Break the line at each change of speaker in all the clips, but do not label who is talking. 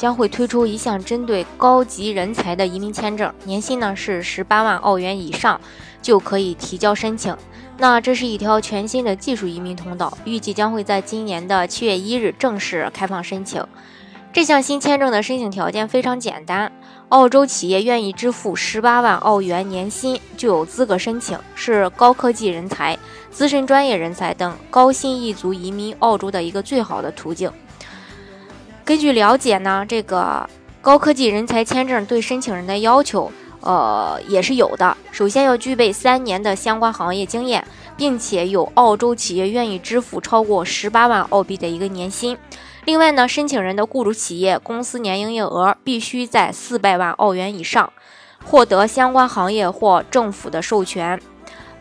将会推出一项针对高级人才的移民签证，年薪呢是十八万澳元以上就可以提交申请。那这是一条全新的技术移民通道，预计将会在今年的七月一日正式开放申请。这项新签证的申请条件非常简单，澳洲企业愿意支付十八万澳元年薪就有资格申请，是高科技人才、资深专业人才等高薪一族移民澳洲的一个最好的途径。根据了解呢，这个高科技人才签证对申请人的要求，呃，也是有的。首先要具备三年的相关行业经验，并且有澳洲企业愿意支付超过十八万澳币的一个年薪。另外呢，申请人的雇主企业公司年营业额必须在四百万澳元以上，获得相关行业或政府的授权。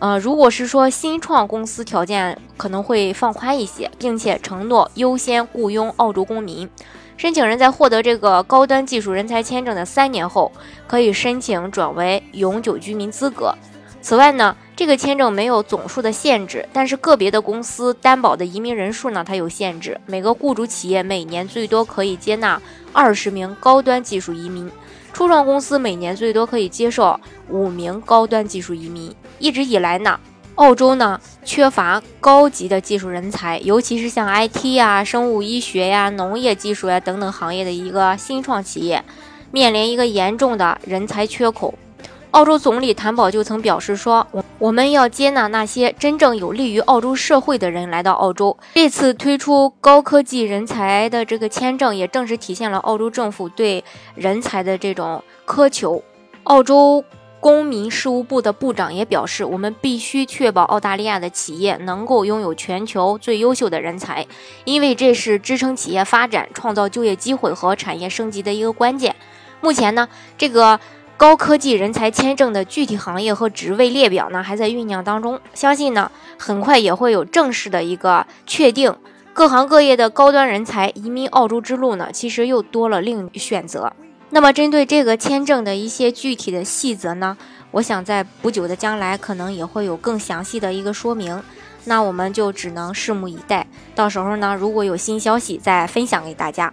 呃，如果是说新创公司，条件可能会放宽一些，并且承诺优先雇佣澳洲公民。申请人在获得这个高端技术人才签证的三年后，可以申请转为永久居民资格。此外呢，这个签证没有总数的限制，但是个别的公司担保的移民人数呢，它有限制。每个雇主企业每年最多可以接纳二十名高端技术移民，初创公司每年最多可以接受五名高端技术移民。一直以来呢。澳洲呢缺乏高级的技术人才，尤其是像 IT 呀、生物医学呀、农业技术呀等等行业的一个新创企业，面临一个严重的人才缺口。澳洲总理谭宝就曾表示说：“我我们要接纳那些真正有利于澳洲社会的人来到澳洲。”这次推出高科技人才的这个签证，也正是体现了澳洲政府对人才的这种苛求。澳洲。公民事务部的部长也表示，我们必须确保澳大利亚的企业能够拥有全球最优秀的人才，因为这是支撑企业发展、创造就业机会和产业升级的一个关键。目前呢，这个高科技人才签证的具体行业和职位列表呢，还在酝酿当中，相信呢，很快也会有正式的一个确定。各行各业的高端人才移民澳洲之路呢，其实又多了另一选择。那么，针对这个签证的一些具体的细则呢，我想在不久的将来可能也会有更详细的一个说明。那我们就只能拭目以待，到时候呢，如果有新消息再分享给大家。